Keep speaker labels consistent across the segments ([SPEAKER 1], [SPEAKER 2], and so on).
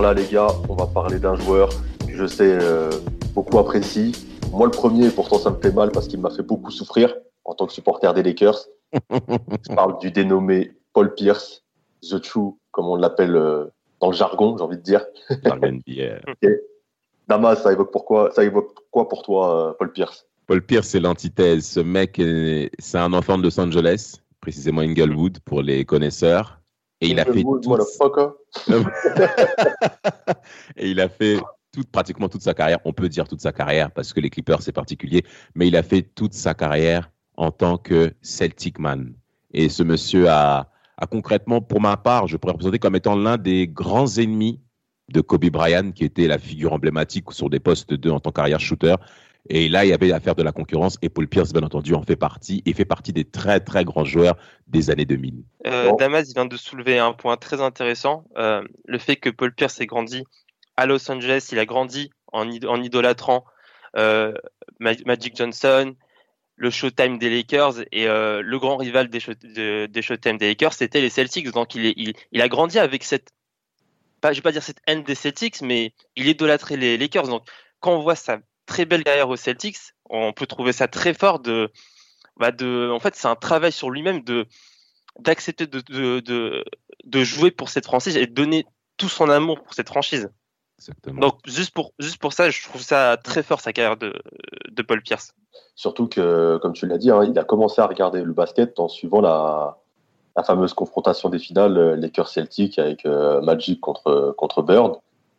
[SPEAKER 1] Là, les gars, on va parler d'un joueur que je sais euh, beaucoup apprécie. Moi, le premier, pourtant, ça me fait mal parce qu'il m'a fait beaucoup souffrir en tant que supporter des Lakers. je parle du dénommé Paul Pierce, The True, comme on l'appelle euh, dans le jargon, j'ai envie de dire.
[SPEAKER 2] Dans NBA.
[SPEAKER 1] Damas, ça évoque pourquoi Ça évoque quoi pour toi, euh, Paul Pierce?
[SPEAKER 2] Paul Pierce, c'est l'antithèse. Ce mec, est- c'est un enfant de Los Angeles, précisément Inglewood pour les connaisseurs. Et il a fait et il a fait toute, pratiquement toute sa carrière. On peut dire toute sa carrière parce que les Clippers, c'est particulier. Mais il a fait toute sa carrière en tant que Celtic man. Et ce monsieur a, a concrètement, pour ma part, je pourrais représenter comme étant l'un des grands ennemis de Kobe Bryant, qui était la figure emblématique sur des postes 2 en tant qu'arrière shooter. Et là, il y avait à faire de la concurrence. Et Paul Pierce, bien entendu, en fait partie et fait partie des très, très grands joueurs des années 2000.
[SPEAKER 3] Euh,
[SPEAKER 1] Bon.
[SPEAKER 3] Damas il vient de soulever un point très intéressant, euh, le fait que Paul Pierce ait grandi à Los Angeles, il a grandi en, id- en idolâtrant euh, Ma- Magic Johnson, le Showtime des Lakers et euh, le grand rival des, show, de- des Showtime des Lakers, c'était les Celtics. Donc il, est, il, il a grandi avec cette, pas, je vais pas dire cette haine des Celtics, mais il idolâtrait les Lakers. Donc quand on voit sa très belle carrière aux Celtics, on peut trouver ça très fort de, bah de, en fait c'est un travail sur lui-même de d'accepter de, de, de, de jouer pour cette franchise et de donner tout son amour pour cette franchise.
[SPEAKER 2] Exactement.
[SPEAKER 3] Donc juste pour juste pour ça, je trouve ça très fort sa carrière de, de Paul Pierce.
[SPEAKER 1] Surtout que, comme tu l'as dit, hein, il a commencé à regarder le basket en suivant la, la fameuse confrontation des finales euh, Lakers-Celtic avec euh, Magic contre, contre Bird.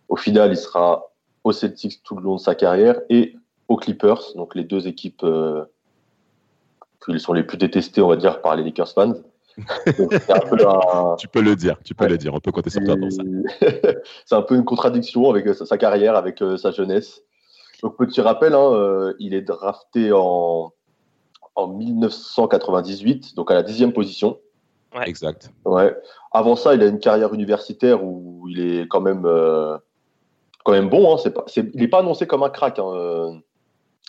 [SPEAKER 1] Au final, il sera aux Celtics tout le long de sa carrière et aux Clippers, donc les deux équipes euh, qui sont les plus détestées, on va dire, par les Lakers fans. Donc, c'est un peu un-
[SPEAKER 2] Tu peux le dire, tu peux
[SPEAKER 1] Ouais.
[SPEAKER 2] le dire. On peut compter sur toi pour ça.
[SPEAKER 1] c'est un peu une contradiction avec euh, sa, sa carrière, avec euh, sa jeunesse. Donc, petit rappel, hein, euh, il est drafté en, en 1998, donc à la dixième position.
[SPEAKER 3] Ouais.
[SPEAKER 2] Exact.
[SPEAKER 1] Ouais. Avant ça, il a une carrière universitaire où il est quand même, euh, quand même bon. Hein. C'est pas, c'est- il n'est pas annoncé comme un crack. Hein, euh,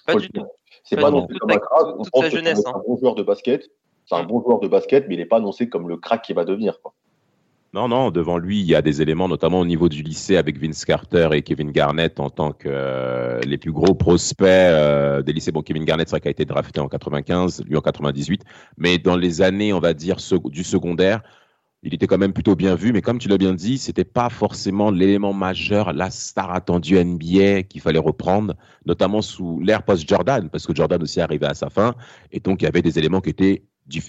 [SPEAKER 3] Pas du tout.
[SPEAKER 1] C'est
[SPEAKER 3] Pas
[SPEAKER 1] annoncé comme un crack. On pense que c'est
[SPEAKER 3] hein.
[SPEAKER 1] un bon joueur de basket. C'est un
[SPEAKER 3] Mm.
[SPEAKER 1] bon joueur de basket, mais il n'est pas annoncé comme le crack qu'il va devenir. Quoi.
[SPEAKER 2] Non, non, devant lui, il y a des éléments, notamment au niveau du lycée avec Vince Carter et Kevin Garnett en tant que euh, les plus gros prospects euh, des lycées. Bon, Kevin Garnett, c'est vrai qu'il a été drafté en 95, lui en 98. Mais dans les années, on va dire, du secondaire, il était quand même plutôt bien vu. Mais comme tu l'as bien dit, c'était pas forcément l'élément majeur, la star attendue NBA qu'il fallait reprendre, notamment sous l'ère post-Jordan, parce que Jordan aussi arrivait à sa fin. Et donc, il y avait des éléments qui étaient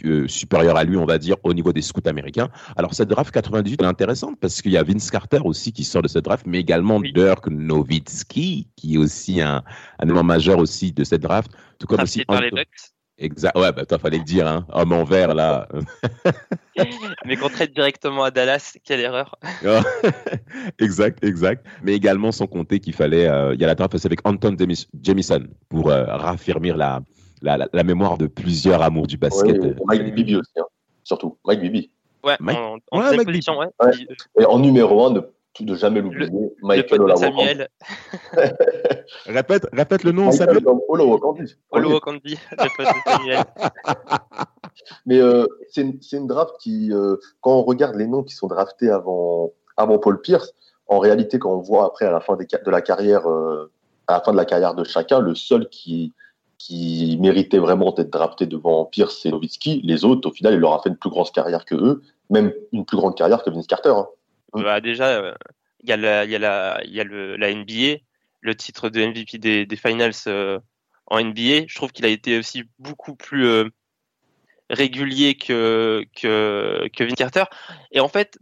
[SPEAKER 2] euh, supérieurs à lui, on va dire, au niveau des scouts américains. Alors, cette draft 98 elle est intéressante parce qu'il y a Vince Carter aussi qui sort de cette draft, mais également
[SPEAKER 3] Oui.
[SPEAKER 2] Dirk Nowitzki, qui est aussi un, un élément majeur aussi de cette draft. Tout comme aussi
[SPEAKER 3] les Bucks.
[SPEAKER 2] Exact. Ouais, bah, toi, fallait le dire, hein. Homme en vert, là.
[SPEAKER 3] Mais qu'on traite directement à Dallas, quelle erreur.
[SPEAKER 2] exact, exact. Mais également, sans compter qu'il fallait, euh, il y a la draft aussi avec Anton Jamis- Jamison pour euh, raffermir la, la, la, la mémoire de plusieurs amours du basket.
[SPEAKER 1] Ouais, Mike Bibi aussi, hein. surtout. Mike Bibi.
[SPEAKER 3] Ouais,
[SPEAKER 2] Mike-
[SPEAKER 3] en, en
[SPEAKER 2] Ouais, Mike
[SPEAKER 3] position, ouais.
[SPEAKER 1] Ouais.
[SPEAKER 3] Puis, euh,
[SPEAKER 1] Et en numéro un, ne, de jamais l'oublier,
[SPEAKER 3] le
[SPEAKER 1] Michael.
[SPEAKER 3] Samuel,
[SPEAKER 2] Répète, répète le nom,
[SPEAKER 1] Michael
[SPEAKER 2] Samuel.
[SPEAKER 3] Pote de Samuel.
[SPEAKER 1] Mais euh, c'est une, c'est une draft qui, euh, quand on regarde les noms qui sont draftés avant, avant Paul Pierce, en réalité, quand on voit après à la fin des de la carrière, euh, à la fin de la carrière de chacun, le seul qui, qui méritait vraiment d'être drafté devant Pierce, c'est Nowitzki. Les autres, au final, il leur a fait une plus grosse carrière que eux, même une plus grande carrière que Vince Carter. hein.
[SPEAKER 3] Bah, déjà, euh, il y a, la, il y a, la, il y a le, la NBA, le titre de MVP des, des finals euh, en NBA. Je trouve qu'il a été aussi beaucoup plus euh, régulier que, que, que Vince Carter. Et en fait,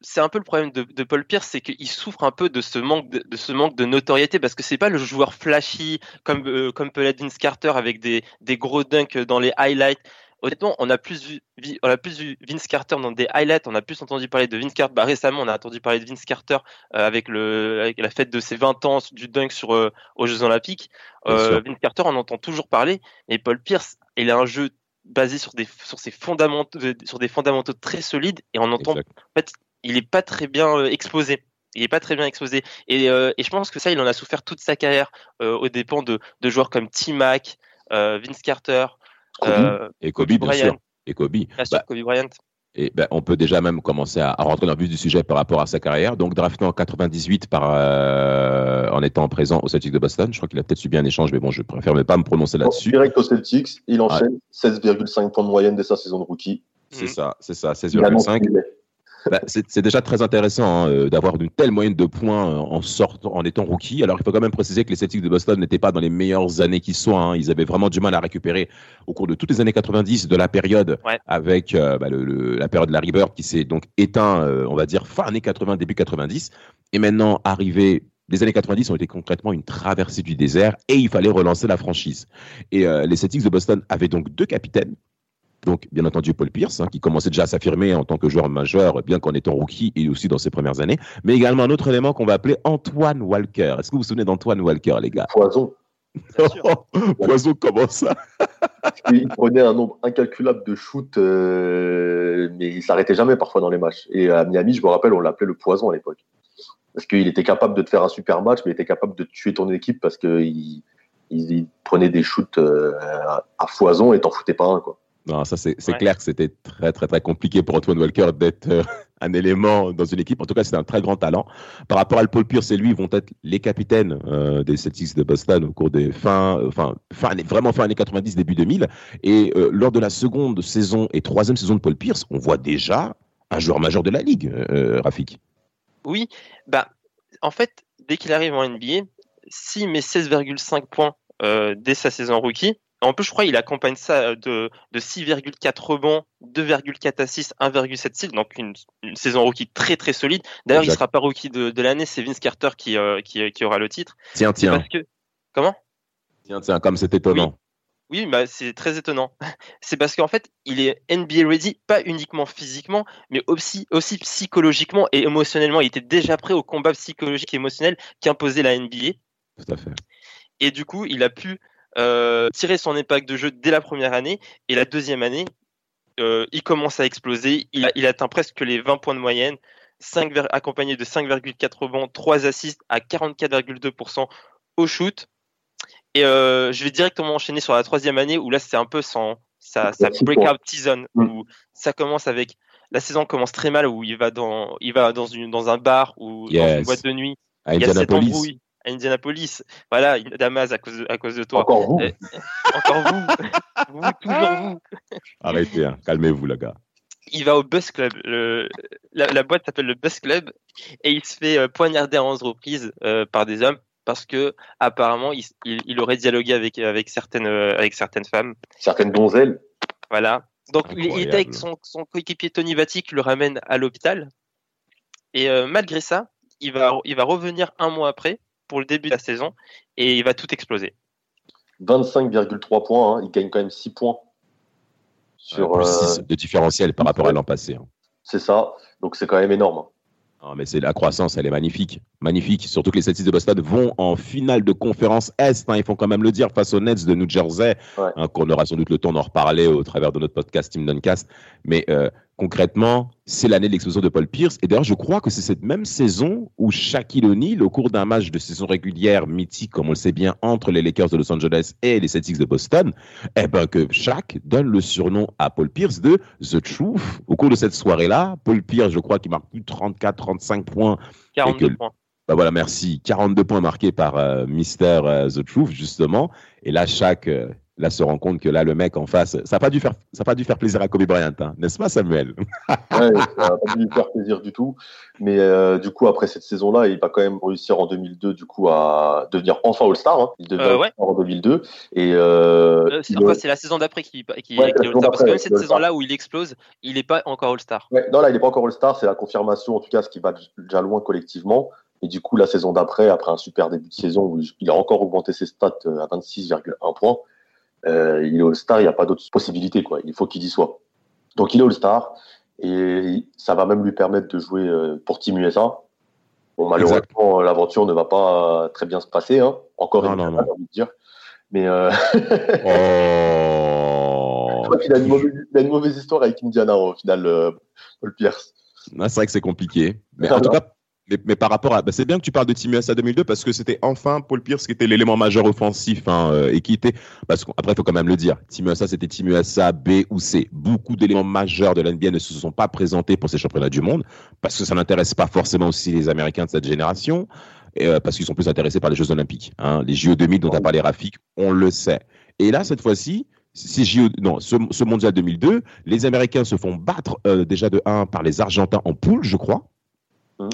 [SPEAKER 3] c'est un peu le problème de, Paul Pierce, c'est qu'il souffre un peu de ce manque de, ce manque de notoriété parce que c'est pas le joueur flashy comme euh, comme peut l'être Vince Carter avec des, des gros dunks dans les highlights. Honnêtement, on a plus vu, on a plus vu Vince Carter dans des highlights, on a plus entendu parler de Vince Carter. Bah, récemment, on a entendu parler de Vince Carter euh, avec le avec la fête de ses 20 ans du dunk sur euh, aux Jeux Olympiques. Vince Carter, on entend toujours parler, mais Paul Pierce, il a un jeu basé sur des sur ses fondamentaux sur des fondamentaux très solides et on entend en fait il est pas très bien euh, exposé. Il est pas très bien exposé. Et, euh, et, je pense que ça, il en a souffert toute sa carrière euh, aux dépens de, de, joueurs comme T-Mac, Vince Carter,
[SPEAKER 2] et Kobe. Bien sûr. Et Kobe.
[SPEAKER 3] Bien bah, Kobe Bryant.
[SPEAKER 2] Et ben, on peut déjà même commencer à, rentrer dans le vif du sujet par rapport à sa carrière. Donc, drafté en 98 par, en étant présent au Celtics de Boston. Je crois qu'il a peut-être subi un échange, mais bon, je préfère ne pas me prononcer là-dessus.
[SPEAKER 1] Direct au Celtics, il enchaîne 16,5 points de moyenne dès sa saison de rookie.
[SPEAKER 2] C'est ça, c'est ça, 16,5. Bah, c'est déjà très intéressant hein, euh, d'avoir une telle moyenne de points euh, en sortant, en étant rookie. Alors il faut quand même préciser que les Celtics de Boston n'étaient pas dans les meilleures années qui soient. Hein. Ils avaient vraiment du mal à récupérer au cours de toutes les années 90 de la période avec euh, bah, le, la période de Larry Bird qui s'est donc éteint, on va dire fin années 80, début 90, et maintenant arrivé les années 90 ont été concrètement une traversée du désert et il fallait relancer la franchise. Et les Celtics de Boston avaient donc deux capitaines donc, bien entendu, Paul Pierce, hein, qui commençait déjà à s'affirmer en tant que joueur majeur, bien qu'en étant rookie et aussi dans ses premières années. Mais également un autre élément qu'on va appeler Antoine Walker. Est-ce que vous vous souvenez d'Antoine Walker, les gars?
[SPEAKER 1] Poison.
[SPEAKER 2] Poison, comment ça?
[SPEAKER 1] Il prenait un nombre incalculable de shoots, euh, mais il s'arrêtait jamais parfois dans les matchs. Et à Miami, je me rappelle, on l'appelait le poison à l'époque. Parce qu'il était capable de te faire un super match, mais il était capable de tuer ton équipe parce qu'il il, prenait des shoots euh, à foison et t'en foutais pas un. Quoi.
[SPEAKER 2] Non, ça c'est clair que c'était très très très compliqué pour Antoine Walker d'être euh, un élément dans une équipe. En tout cas, c'est un très grand talent. Par rapport à Paul Pierce et lui, ils vont être les capitaines euh, des Celtics de Boston au cours des fins, euh, enfin fin, vraiment fin années 90, début 2000. Et lors de la seconde saison et troisième saison de Paul Pierce, on voit déjà un joueur majeur de la ligue, Rafik.
[SPEAKER 3] Oui, bah en fait, dès qu'il arrive en NBA, s'il met 16,5 points dès sa saison rookie, en plus, je crois qu'il accompagne ça euh, de, de 6,4 rebonds, 2,4 assists, 1,7 steals, donc une, saison rookie très très solide. D'ailleurs, il sera pas rookie de, de l'année, c'est Vince Carter qui, euh, qui, qui, aura le titre.
[SPEAKER 2] Tiens, tiens.
[SPEAKER 3] Parce que... Comment?
[SPEAKER 2] Tiens, tiens, comme c'est étonnant.
[SPEAKER 3] Oui, bah, c'est très étonnant. C'est parce qu'en fait, il est NBA ready, pas uniquement physiquement, mais aussi, aussi psychologiquement et émotionnellement. Il était déjà prêt au combat psychologique et émotionnel qu'imposait la NBA.
[SPEAKER 2] Tout à fait.
[SPEAKER 3] Et du coup, il a pu euh, tirer son impact de jeu dès la première année. Et la deuxième année, euh, il commence à exploser. Il, atteint presque les 20 points de moyenne, 5, accompagné de 5,4 rebonds, 3 assists à 44,2% au shoot. Et euh, je vais directement enchaîner sur la troisième année où là c'est un peu sans sa, breakout season mm. où ça commence avec la saison commence très mal où il va dans il va dans une dans un bar ou dans une boîte de nuit.
[SPEAKER 2] il y a cette embrouille
[SPEAKER 3] à Indianapolis. Voilà, Damas à cause de, à cause de toi.
[SPEAKER 1] Encore vous.
[SPEAKER 3] encore vous. vous, toujours vous.
[SPEAKER 2] Arrêtez, hein. calmez-vous, les gars.
[SPEAKER 3] Il va au Bus Club. la, boîte s'appelle le Bus Club et il se fait euh, poignarder en 11 reprises euh, par des hommes parce que apparemment il, il, aurait dialogué avec avec certaines euh, avec certaines femmes.
[SPEAKER 1] Certaines donzelles.
[SPEAKER 3] Voilà. Donc il, était avec son, son coéquipier Tony Vatti qui le ramène à l'hôpital. Et malgré ça, il va, il va revenir un mois après pour le début de la saison et il va tout exploser.
[SPEAKER 1] 25,3 points, hein. il gagne quand même 6 points.
[SPEAKER 2] Sur, plus 6 euh, de différentiel par rapport à l'an passé. Hein.
[SPEAKER 1] C'est ça, donc c'est quand même énorme. Hein.
[SPEAKER 2] Ah, mais c'est la croissance, elle est magnifique. Magnifique. Surtout que les Celtics de Boston vont en finale de conférence Est. Hein, il faut quand même le dire face aux Nets de New Jersey. Hein, qu'on aura sans doute le temps d'en reparler au travers de notre podcast Team Duncast. Mais euh, concrètement, c'est l'année de l'explosion de Paul Pierce. Et d'ailleurs, je crois que c'est cette même saison où Shaquille O'Neal, au cours d'un match de saison régulière mythique, comme on le sait bien, entre les Lakers de Los Angeles et les Celtics de Boston, eh ben que Shaq donne le surnom à Paul Pierce de The Truth. Au cours de cette soirée-là, Paul Pierce, je crois qu'il marque plus de 34, 35 points.
[SPEAKER 3] 42 points.
[SPEAKER 2] Ben voilà, merci. 42 points marqués par euh, Mister euh, The Truth, justement. Et là, Shaq là se rend compte que là le mec en face, ça n'a pas dû faire, ça pas dû faire plaisir à Kobe Bryant, hein, n'est-ce pas Samuel?
[SPEAKER 1] Ouais, ça n'a pas dû lui faire plaisir du tout. Mais euh, du coup après cette saison-là, il va quand même réussir en 2002 du coup à devenir enfin All-Star. Hein. Il devient
[SPEAKER 3] Euh, ouais.
[SPEAKER 1] All-Star en 2002 et euh,
[SPEAKER 3] Euh, c'est enfin, la saison d'après qui, qui,
[SPEAKER 1] Ouais,
[SPEAKER 3] est All-Star. Parce que même cette saison-là où il explose, il n'est pas encore All-Star.
[SPEAKER 1] Ouais, non, là, il n'est pas encore All-Star, c'est la confirmation, en tout cas, ce qui va déjà loin collectivement. Et du coup, la saison d'après, après un super début de saison où il a encore augmenté ses stats à 26,1 points, euh, il est All-Star, il n'y a pas d'autre possibilité, quoi. Il faut qu'il y soit. Donc, il est All-Star et ça va même lui permettre de jouer euh, pour Team USA. Bon, malheureusement, l'aventure ne va pas très bien se passer, hein. Encore
[SPEAKER 2] Non,
[SPEAKER 1] une fois, j'ai envie de dire. Mais euh,
[SPEAKER 2] Oh
[SPEAKER 1] a, une mauvaise- il a une mauvaise histoire avec Indiana, au final, Paul Pierce.
[SPEAKER 2] Ouais, c'est vrai que c'est compliqué. Mais
[SPEAKER 1] Ah
[SPEAKER 2] en tout cas, mais, par rapport à. bah, c'est bien que tu parles de Team USA 2002 parce que c'était enfin Paul Pierce qui était l'élément majeur offensif hein, euh, et qui était. Parce qu'après, faut quand même le dire. Team USA, c'était Team USA B ou C. Beaucoup d'éléments majeurs de l'NBA ne se sont pas présentés pour ces championnats du monde parce que ça n'intéresse pas forcément aussi les Américains de cette génération. et, euh, parce qu'ils sont plus intéressés par les Jeux Olympiques. Hein. Les JO 2000 dont as parlé, Rafik, on le sait. Et là, cette fois-ci, JO, non, ce, mondial 2002, les Américains se font battre euh, déjà de 1 par les Argentins en poule, je crois.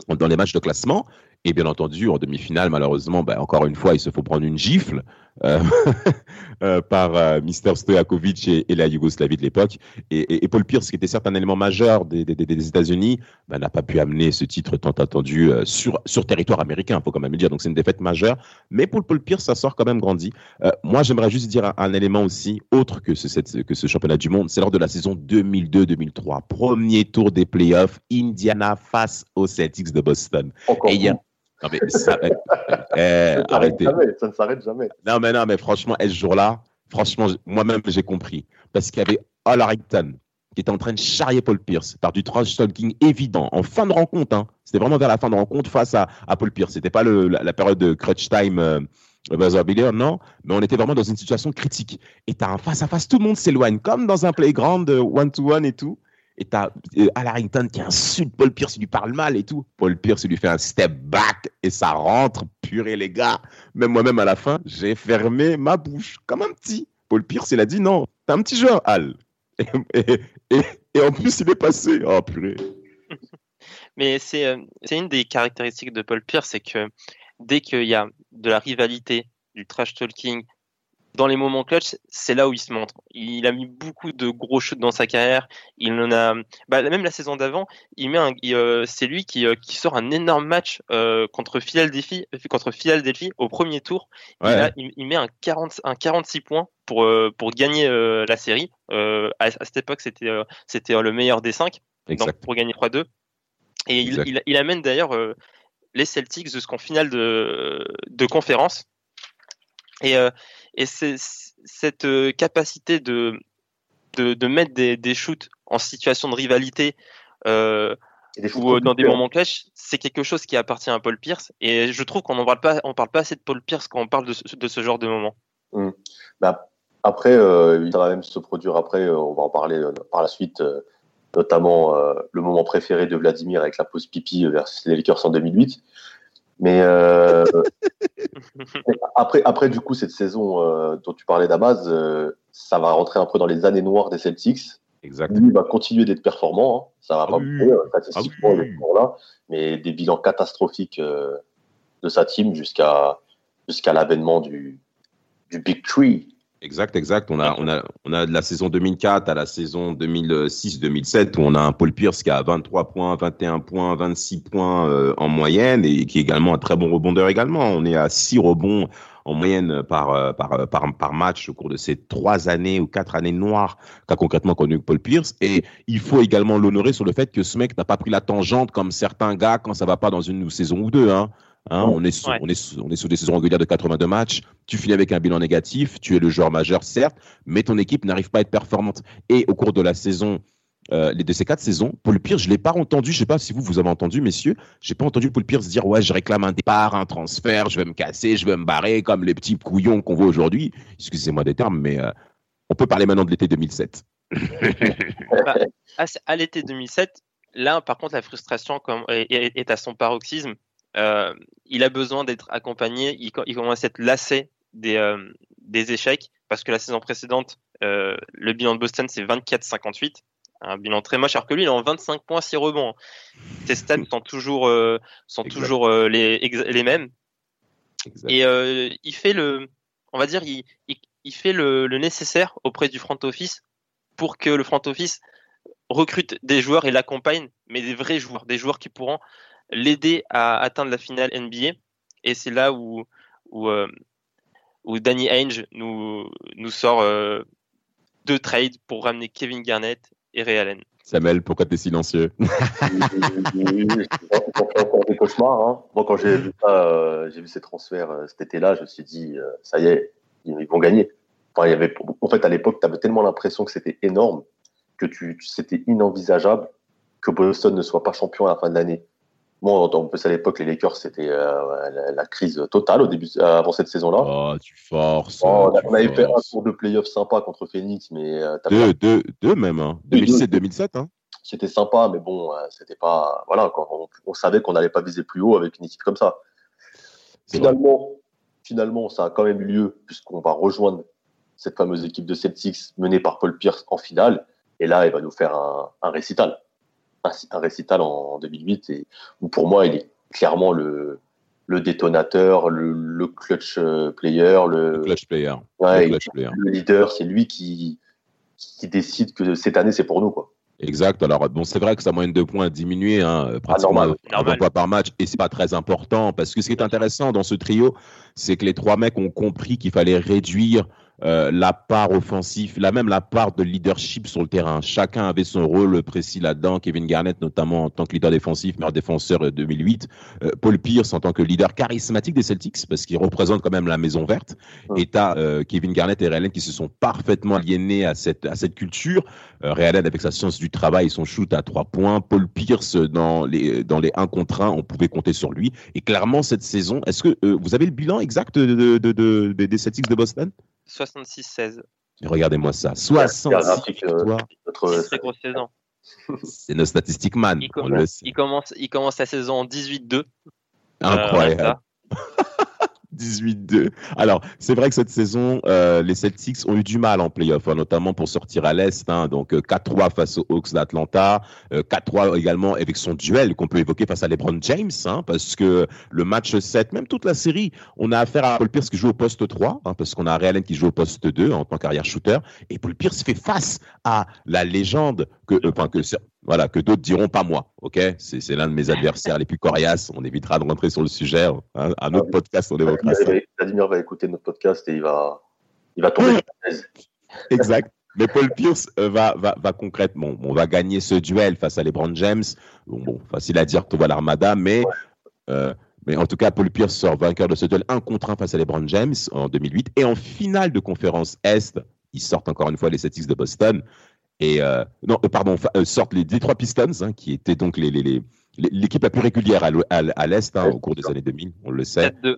[SPEAKER 2] Dans les matchs de classement. Et bien entendu, en demi-finale, malheureusement, ben, encore une fois, il se faut prendre une gifle par euh, Mister Stojakovic et, et la Yougoslavie de l'époque. Et, et- et Paul Pierce, qui était certes un élément majeur des, des- des- des États-Unis, ben, n'a pas pu amener ce titre tant attendu euh, sur, sur territoire américain, il faut quand même le dire. Donc c'est une défaite majeure. Mais pour Paul Pierce, ça sort quand même grandi. Euh, moi, j'aimerais juste dire un, un élément aussi, autre que ce, cette- que ce championnat du monde, c'est lors de la saison 2002-2003. Premier tour des playoffs, Indiana face aux Celtics de Boston.
[SPEAKER 1] Encore
[SPEAKER 2] Et il y a-
[SPEAKER 1] vous.
[SPEAKER 2] Non, mais ça, eh,
[SPEAKER 1] Ça
[SPEAKER 2] arrêtez.
[SPEAKER 1] jamais, ça ne s'arrête jamais.
[SPEAKER 2] Non, mais non, mais franchement, et ce jour-là, franchement, moi-même, j'ai compris. Parce qu'il y avait Al Harrington qui était en train de charrier Paul Pierce par du trash talking évident en fin de rencontre. Hein. C'était vraiment vers la fin de rencontre face à, à Paul Pierce. C'était pas le, la, la période de crutch time euh, non, mais on était vraiment dans une situation critique. Et t'as un face à face, tout le monde s'éloigne, comme dans un playground one to one et tout. Et t'as euh, Al Harrington qui insulte Paul Pierce, il lui parle mal et tout. Paul Pierce, lui fait un step back et ça rentre. Purée, les gars. Même moi-même, à la fin, j'ai fermé ma bouche comme un petit. Paul Pierce, il a dit non, t'es un petit joueur, Al. Et, et- en plus, il est passé. Oh, purée.
[SPEAKER 3] Mais c'est euh, c'est une des caractéristiques de Paul Pierce, c'est que dès qu'il y a de la rivalité, du trash talking, dans les moments clutch, c'est là où il se montre. Il a mis beaucoup de gros shoots dans sa carrière. Il en a, bah, même la saison d'avant, il met un, euh, c'est lui qui, euh, qui sort un énorme match euh, contre Philadelphie, contre Philadelphie au premier tour.
[SPEAKER 2] Ouais.
[SPEAKER 3] Il, a- il- il met un 40, un 46 points pour euh, pour gagner la série. À, à cette époque, c'était c'était le meilleur des cinq donc,
[SPEAKER 2] Exact.
[SPEAKER 3] pour gagner 3-2. Et il,
[SPEAKER 2] Exact.
[SPEAKER 3] il, il amène d'ailleurs les Celtics jusqu'en finale de, de conférence. Et, et c'est cette euh, capacité de, de, de mettre des, des shoots en situation de rivalité euh, ou euh, dans des moments clash, c'est quelque chose qui appartient à Paul Pierce. Et je trouve qu'on n'en parle pas, on parle pas assez de Paul Pierce quand on parle de ce, de ce genre de moment.
[SPEAKER 1] Bah, après, euh, ça va même se produire après, euh, on va en parler par la suite, notamment euh, le moment préféré de Vladimir avec la pause pipi versus les Lakers en 2008. Mais euh, après, après, du coup, cette saison euh, dont tu parlais d'Abaz, euh, ça va rentrer un peu dans les années noires des Celtics.
[SPEAKER 2] Exact.
[SPEAKER 1] Lui, il va continuer d'être performant. hein. Ça va
[SPEAKER 2] Ah
[SPEAKER 1] pas
[SPEAKER 2] oui.
[SPEAKER 1] bouger, euh, statistiquement,
[SPEAKER 2] Ah
[SPEAKER 1] il
[SPEAKER 2] oui.
[SPEAKER 1] est toujours là. Mais des bilans catastrophiques euh, de sa team jusqu'à jusqu'à l'avènement du, du Big Tree.
[SPEAKER 2] Exact, exact. On a, on a, on a de la saison 2004 à la saison 2006-2007 où on a un Paul Pierce qui a 23 points, 21 points, 26 points euh, en moyenne et qui est également un très bon rebondeur également. On est à 6 rebonds en moyenne par, euh, par, euh, par, par match au cours de ces trois années ou quatre années noires qu'a concrètement connu Paul Pierce. Et il faut également l'honorer sur le fait que ce mec n'a pas pris la tangente comme certains gars quand ça va pas dans une saison ou deux. Hein. Hein, on, est sur,
[SPEAKER 3] Ouais.
[SPEAKER 2] on, est on est sur des saisons régulières de 82 matchs. Tu finis avec un bilan négatif. Tu es le joueur majeur, certes, mais ton équipe n'arrive pas à être performante. Et au cours de la saison, euh, les de ces quatre saisons, Paul Pierce, je l'ai pas entendu. Je sais pas si vous vous avez entendu, messieurs. J'ai pas entendu Paul Pierce dire ouais, je réclame un départ, un transfert, je vais me casser, je vais me barrer comme les petits couillons qu'on voit aujourd'hui. Excusez-moi des termes, mais euh, on peut parler maintenant de l'été 2007.
[SPEAKER 3] à, à l'été 2007, là, par contre, la frustration comme, est, est- est à son paroxysme. Euh, il a besoin d'être accompagné. Il, co- il commence à être lassé des, euh, des échecs. parce que la saison précédente, le bilan de Boston, c'est 24-58 un bilan très moche, alors que lui, il est en 25 points, 6 rebonds. Ses stats sont toujours, sont toujours les, les mêmes. Et il fait le, on va dire, il, il, fait le, nécessaire auprès du front office pour que le front office recrute des joueurs et l'accompagne, mais des vrais joueurs, des joueurs qui pourront l'aider à atteindre la finale NBA. Et c'est là où, où, euh, où Danny Ainge nous, nous sort euh, deux trades pour ramener Kevin Garnett et Ray Allen.
[SPEAKER 2] Samuel, pourquoi tu es silencieux?
[SPEAKER 1] Encore des cauchemars. Hein. Moi, quand j'ai vu, euh, j'ai vu ces transferts cet été-là, je me suis dit, ça y est, ils, vont gagner. Enfin, il y avait, en fait, à l'époque, tu avais tellement l'impression que c'était énorme que tu, c'était inenvisageable que Boston ne soit pas champion à la fin de l'année. Bon, on peut à l'époque, les Lakers, c'était euh, la, crise totale au début, euh, avant cette saison-là.
[SPEAKER 2] Oh, tu forces.
[SPEAKER 1] Oh, on, avait fait un tour de playoff sympa contre Phoenix, mais.
[SPEAKER 2] Euh, deux, deux, deux, même, hein. 2007-2007. Hein.
[SPEAKER 1] C'était sympa, mais bon, c'était pas. Voilà, on, on savait qu'on n'allait pas viser plus haut avec une équipe comme ça. Finalement, finalement, ça a quand même eu lieu, puisqu'on va rejoindre cette fameuse équipe de Celtics menée par Paul Pierce en finale. Et là, il va nous faire un, un récital. Un, récital en 2008, et où pour moi, il est clairement le, le détonateur, le, clutch euh, player. Le,
[SPEAKER 2] clutch player.
[SPEAKER 1] le, leader, c'est lui qui, qui décide que cette année, c'est pour nous. Quoi.
[SPEAKER 2] Exact. Alors, bon, c'est vrai que sa moyenne de points a diminué, hein, ah, pratiquement un point par match, et c'est pas très important parce que ce qui est intéressant dans ce trio, c'est que les trois mecs ont compris qu'il fallait réduire euh, la part offensive, la même la part de leadership sur le terrain. Chacun avait son rôle précis là-dedans. Kevin Garnett, notamment en tant que leader défensif, meilleur défenseur 2008. Euh, Paul Pierce en tant que leader charismatique des Celtics, parce qu'il représente quand même la maison verte. Et tu euh, Kevin Garnett et Ray Allen qui se sont parfaitement aliénés à cette, à cette culture. Euh, Ray Allen avec sa science du travail et son shoot à trois points. Paul Pierce dans les, dans les 1 contre 1, on pouvait compter sur lui. Et clairement, cette saison, est-ce que vous avez le bilan exact de, de, de, des Celtics de Boston?
[SPEAKER 3] 66-16.
[SPEAKER 2] Regardez-moi ça. 66
[SPEAKER 3] victoires. Très grosse saison.
[SPEAKER 2] C'est nos statistiques man.
[SPEAKER 3] Il, commence, il, commence, il commence la saison en 18-2.
[SPEAKER 2] Incroyable. 18-2. Alors, c'est vrai que cette saison, euh, les Celtics ont eu du mal en playoff, hein, notamment pour sortir à l'Est. Hein, donc, 4-3 euh, face aux Hawks d'Atlanta. 4-3 euh, également avec son duel qu'on peut évoquer face à LeBron James, hein, parce que le match 7, même toute la série, on a affaire à Paul Pierce qui joue au poste 3, parce qu'on a Ray Allen qui joue au poste 2 en tant qu'arrière shooter. Et Paul Pierce fait face à la légende que, que voilà, que d'autres diront pas moi, ok? C'est l'un de mes adversaires les plus coriaces. On évitera de rentrer sur le sujet. Hein. À notre podcast, on évoquera ça.
[SPEAKER 1] Vladimir va écouter notre podcast et il va, il va tomber
[SPEAKER 2] Exact. Mais Paul Pierce euh, va, va, va concrètement, on va gagner ce duel face à LeBron James. Bon, facile à dire que va l'Armada, mais, euh, mais en tout cas, Paul Pierce sort vainqueur de ce duel un contre un face à LeBron James en 2008. Et en finale de conférence Est, ils sortent encore une fois les Celtics de Boston et euh, non, euh, pardon, euh, sortent les Detroit Pistons, hein, qui étaient donc les, les, l'équipe la plus régulière à, à, l'Est hein, au cours des années 2000, on le sait.
[SPEAKER 3] 4-2.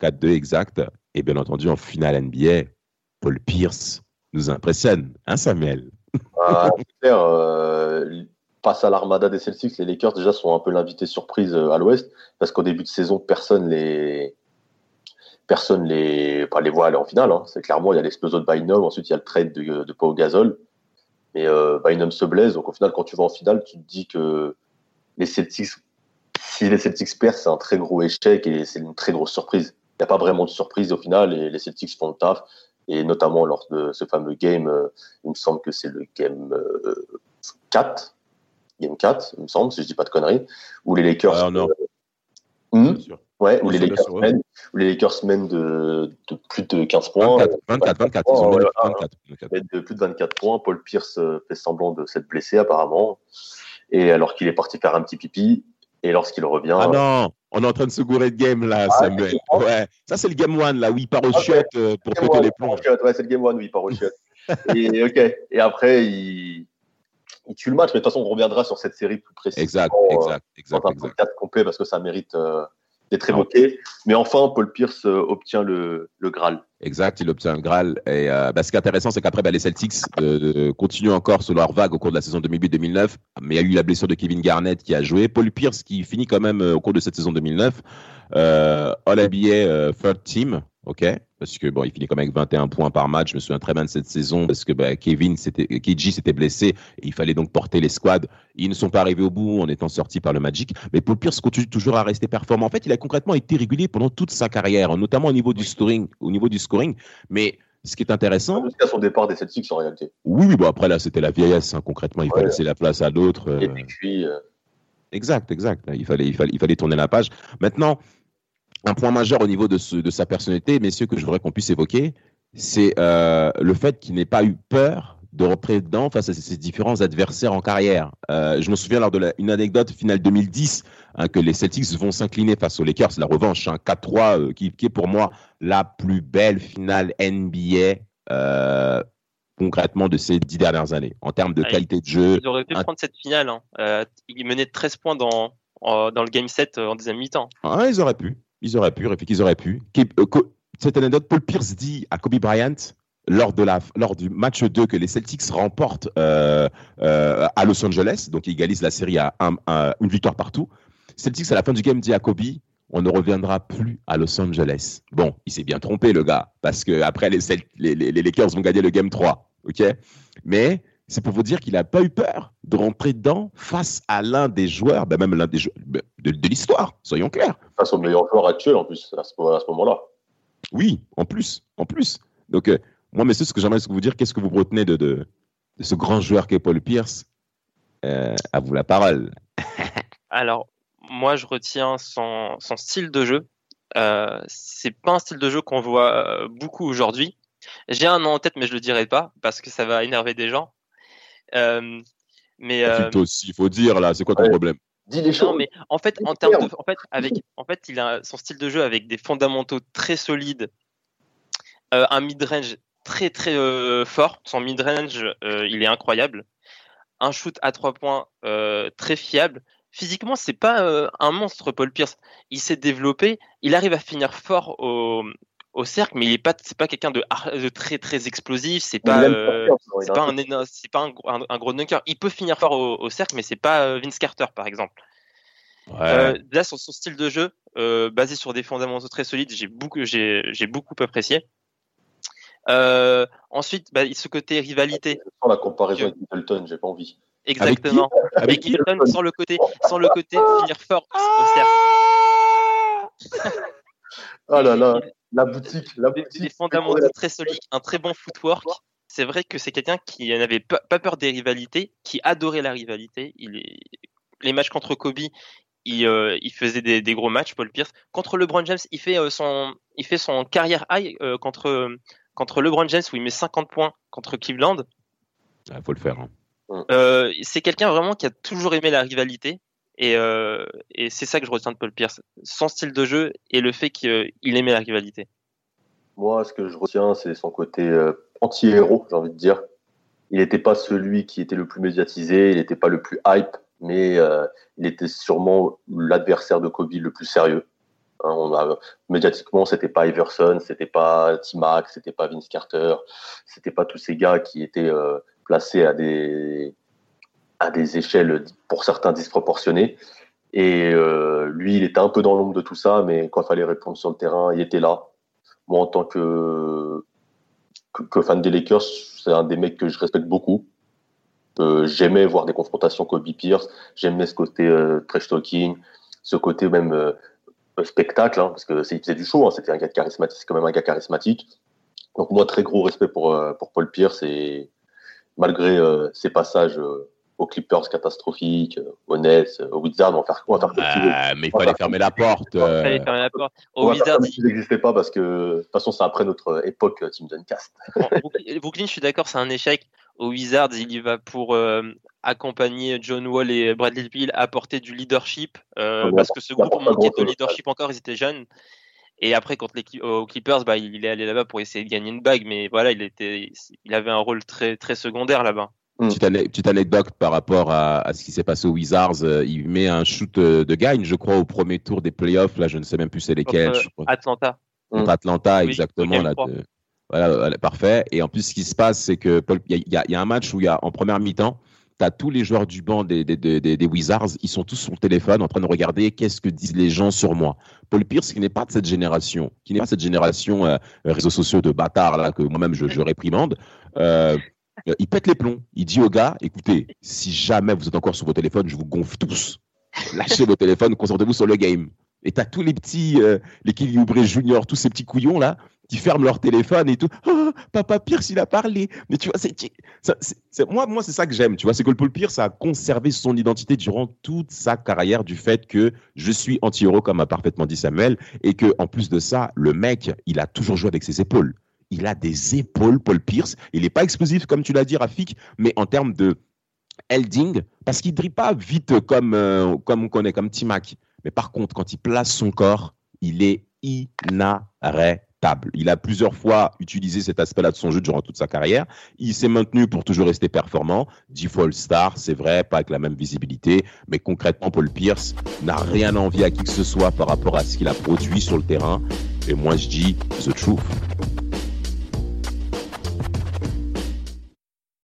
[SPEAKER 2] 4-2 exact. Et bien entendu, en finale NBA, Paul Pierce nous impressionne, hein Samuel?
[SPEAKER 1] Ah, clair, euh, Face à l'armada des Celtics, les Lakers déjà sont un peu l'invité surprise à l'Ouest, parce qu'au début de saison, personne les personne les, pas les voit aller en finale. Hein. C'est clairement, il y a l'explosion de Bynum, ensuite il y a le trade de, de Pau Gasol. Mais euh, Bynum se blesse, donc au final, quand tu vas en finale, tu te dis que les Celtics, si les Celtics perdent, c'est un très gros échec et c'est une très grosse surprise. Il n'y a pas vraiment de surprise au final et les Celtics font le taf. Et notamment lors de ce fameux game, euh, il me semble que c'est le game 4, euh, game 4, il me semble, si je dis pas de conneries, où les Lakers.
[SPEAKER 2] Ah, non.
[SPEAKER 1] Hmm? Ouais, où les, Lakers où les Lakers mènent de, de, plus de 15 points.
[SPEAKER 2] 24, 24, ils ont 24,
[SPEAKER 1] De plus de 24 points. Paul Pierce euh, fait semblant de s'être blessé apparemment. Et alors qu'il est parti faire un petit pipi, et lorsqu'il revient.
[SPEAKER 2] Ah non, on est en train de se gourer de game là, ah, Samuel. Ouais. Ça, c'est le game 1 là, où il part au okay. Euh, pour péter les plombs.
[SPEAKER 1] Ouais, c'est le game 1 où il part au chiottes. et, ok. et après, il, il tue le match, mais de toute façon, on reviendra sur cette série plus précisément.
[SPEAKER 2] Exact, exact, exact.
[SPEAKER 1] Dans un podcast complet parce que ça mérite. Euh, d'être évoqué. Mais enfin, Paul Pierce euh, obtient le, le, Graal.
[SPEAKER 2] Exact, il obtient le Graal. Et euh, bah, ce qui est intéressant, c'est qu'après, bah, les Celtics euh, continuent encore sur leur vague au cours de la saison 2008-2009. Mais il y a eu la blessure de Kevin Garnett qui a joué. Paul Pierce qui finit quand même au cours de cette saison 2009. All NBA Third Team, ok Parce que bon, il finit quand même avec 21 points par match. Je me souviens très bien de cette saison parce que bah, Kevin, c'était, KG s'était blessé et il fallait donc porter les squads. Ils ne sont pas arrivés au bout en étant sortis par le Magic. Mais Paul Pierce continue toujours à rester performant. En fait, il a concrètement été régulier pendant toute sa carrière, notamment au niveau du scoring. Au niveau du scoring. Mais ce qui est intéressant.
[SPEAKER 1] Jusqu'à son départ des Celtics en réalité.
[SPEAKER 2] Oui, oui, bon après là, c'était la vieillesse. Hein, concrètement, il fallait laisser la place à d'autres.
[SPEAKER 1] Et puis. Euh.
[SPEAKER 2] Exact, exact. Il fallait, il fallait, il fallait tourner la page. Maintenant un point majeur au niveau de, de sa personnalité, messieurs, que je voudrais qu'on puisse évoquer, c'est euh, le fait qu'il n'ait pas eu peur de rentrer dedans face à ses, différents adversaires en carrière. Euh, je me souviens lors de la, une anecdote finale 2010 hein, que les Celtics vont s'incliner face aux Lakers, la revanche, un 4-3 euh, qui, qui, est pour moi la plus belle finale NBA euh, concrètement de ces dix dernières années en termes de qualité de jeu.
[SPEAKER 3] Ils auraient pu prendre cette finale. Hein. Euh, ils menaient de 13 points dans, dans le game 7 en deuxième mi-temps.
[SPEAKER 2] Ah, ils auraient pu. Ils auraient pu, ils auraient pu. Euh, cette anecdote, Paul Pierce dit à Kobe Bryant lors, de la, lors du match 2 que les Celtics remportent euh, euh, à Los Angeles, donc ils égalisent la série à, une victoire partout. Celtics, à la fin du game, dit à Kobe on ne reviendra plus à Los Angeles. Bon, il s'est bien trompé, le gars, parce que après les, les, les, Lakers vont gagner le game 3. ok? Mais c'est pour vous dire qu'il n'a pas eu peur de rentrer dedans face à l'un des joueurs, ben même l'un des joueurs ben, de, l'histoire, soyons clairs.
[SPEAKER 1] Face au meilleur joueur actuel en plus, à ce, moment-là.
[SPEAKER 2] Oui, en plus, en plus. Donc, euh, moi, messieurs, ce que j'aimerais vous dire, qu'est-ce que vous retenez de, de, ce grand joueur qu'est Paul Pierce euh, À vous la parole.
[SPEAKER 3] Alors, moi, je retiens son, son style de jeu. Euh, c'est pas un style de jeu qu'on voit beaucoup aujourd'hui. J'ai un nom en tête, mais je le dirai pas parce que ça va énerver des gens. Euh, mais
[SPEAKER 2] euh, aussi, il faut dire là, c'est quoi ton problème
[SPEAKER 1] Dis les choses. Non,
[SPEAKER 3] mais en fait, en termes de, en fait, avec, en fait, il a son style de jeu avec des fondamentaux très solides, euh, un mid-range très très fort. Son mid-range, il est incroyable. Un shoot à trois points très fiable. Physiquement, c'est pas un monstre, Paul Pierce. Il s'est développé. Il arrive à finir fort au, au cercle, mais il est pas, c'est pas quelqu'un de, de, très très explosif. C'est pas, euh, c'est pas un, c'est pas un, un, gros dunker. Il peut finir fort au, cercle, mais c'est pas euh, Vince Carter par exemple. Euh, là, sur son style de jeu, basé sur des fondamentaux très solides, j'ai beaucoup, j'ai, j'ai beaucoup apprécié. ensuite, bah, ce côté rivalité.
[SPEAKER 1] Sans la comparaison avec Middleton, j'ai pas envie.
[SPEAKER 3] Exactement. Avec, Middleton, sans le côté, sans le côté finir fort au
[SPEAKER 1] cercle. oh là là. La boutique, la boutique.
[SPEAKER 3] Des fondamentaux très solides, un très bon footwork. C'est vrai que c'est quelqu'un qui n'avait pas, peur des rivalités, qui adorait la rivalité. Il est... Les matchs contre Kobe, il, euh, il faisait des, des, gros matchs, Paul Pierce. Contre LeBron James, il fait, euh, son, il fait son carrière high euh, contre, contre LeBron James où il met 50 points contre Cleveland.
[SPEAKER 2] Il faut le faire. Hein.
[SPEAKER 3] c'est quelqu'un vraiment qui a toujours aimé la rivalité. Euh, et, c'est ça que je retiens de Paul Pierce, son style de jeu et le fait qu'il aimait la rivalité.
[SPEAKER 1] Moi, ce que je retiens, c'est son côté euh, anti-héros, j'ai envie de dire. Il n'était pas celui qui était le plus médiatisé, il n'était pas le plus hype, mais euh, il était sûrement l'adversaire de Kobe le plus sérieux. Hein, on a, médiatiquement, c'était pas Iverson, c'était pas T-Mac, c'était pas Vince Carter, c'était pas tous ces gars qui étaient placés à des à des échelles pour certains disproportionnées. Et euh, lui, il était un peu dans l'ombre de tout ça, mais quand il fallait répondre sur le terrain, il était là. Moi, en tant que, que, fan des Lakers, c'est un des mecs que je respecte beaucoup. Euh, j'aimais voir des confrontations Kobe Pierce, j'aimais ce côté euh, trash talking, ce côté même euh, spectacle, hein, parce que c'est faisait du show, hein, c'était un gars charismatique, quand même un gars charismatique. Donc moi, très gros respect pour, pour Paul Pierce et malgré ses passages aux Clippers catastrophiques, aux Nets, aux Wizards, on va faire quoi
[SPEAKER 2] ah, Mais il fallait fermer la porte. Il fallait
[SPEAKER 3] fermer la porte. Aux Wizards,
[SPEAKER 1] il n'existait pas parce que de toute façon, c'est après notre époque Team Duncast.
[SPEAKER 3] Brooklyn, je suis d'accord, c'est un échec. Aux Wizards, il y va pour euh, accompagner John Wall et Bradley Beal, apporter du leadership, euh, parce que ce groupe manquait de leadership encore, ils étaient jeunes. Et après, contre les aux Clippers, bah, il est allé là-bas pour essayer de gagner une bague, mais voilà, il était, il avait un rôle très, très secondaire là-bas.
[SPEAKER 2] Mm. Petite, anecdote par rapport à, ce qui s'est passé aux Wizards. Euh, il met un shoot euh, de gagne, je crois, au premier tour des playoffs. Là, je ne sais même plus c'est lesquels.
[SPEAKER 3] Atlanta.
[SPEAKER 2] Contre mm. Atlanta, exactement. Là, voilà, parfait. Et en plus, ce qui se passe, c'est que il y, a un match où il y a en première mi-temps, as tous les joueurs du banc des, des, des, des, Wizards, ils sont tous sur le téléphone en train de regarder qu'est-ce que disent les gens sur moi? Paul Pierce, qui n'est pas de cette génération, qui n'est pas cette génération euh, réseaux sociaux de bâtards là que moi-même je, je réprimande. Euh, il pète les plombs. Il dit aux gars, écoutez, si jamais vous êtes encore sur vos téléphones, je vous gonfle tous. Lâchez vos téléphones, concentrez-vous sur le game. Et t'as tous les petits, euh, les Kelly Junior, tous ces petits couillons là, qui ferment leur téléphone et tout. Oh, papa Pierce, il a parlé. Mais tu vois, c'est, moi, moi c'est ça que j'aime. Tu vois, c'est que Paul Pierce a conservé son identité durant toute sa carrière du fait que je suis anti-héros, comme a parfaitement dit Samuel, et que en plus de ça, le mec, il a toujours joué avec ses épaules. Il a des épaules, Paul Pierce. Il n'est pas explosif, comme tu l'as dit, Rafik, mais en termes de Elding, parce qu'il ne dribble pas vite comme, euh, comme on connaît, comme Timac. Mais par contre, quand il place son corps, il est inarrêtable. Il a plusieurs fois utilisé cet aspect-là de son jeu durant toute sa carrière. Il s'est maintenu pour toujours rester performant. Default star, c'est vrai, pas avec la même visibilité, mais concrètement, Paul Pierce n'a rien envie à qui que ce soit par rapport à ce qu'il a produit sur le terrain. Et moi, je dis the truth.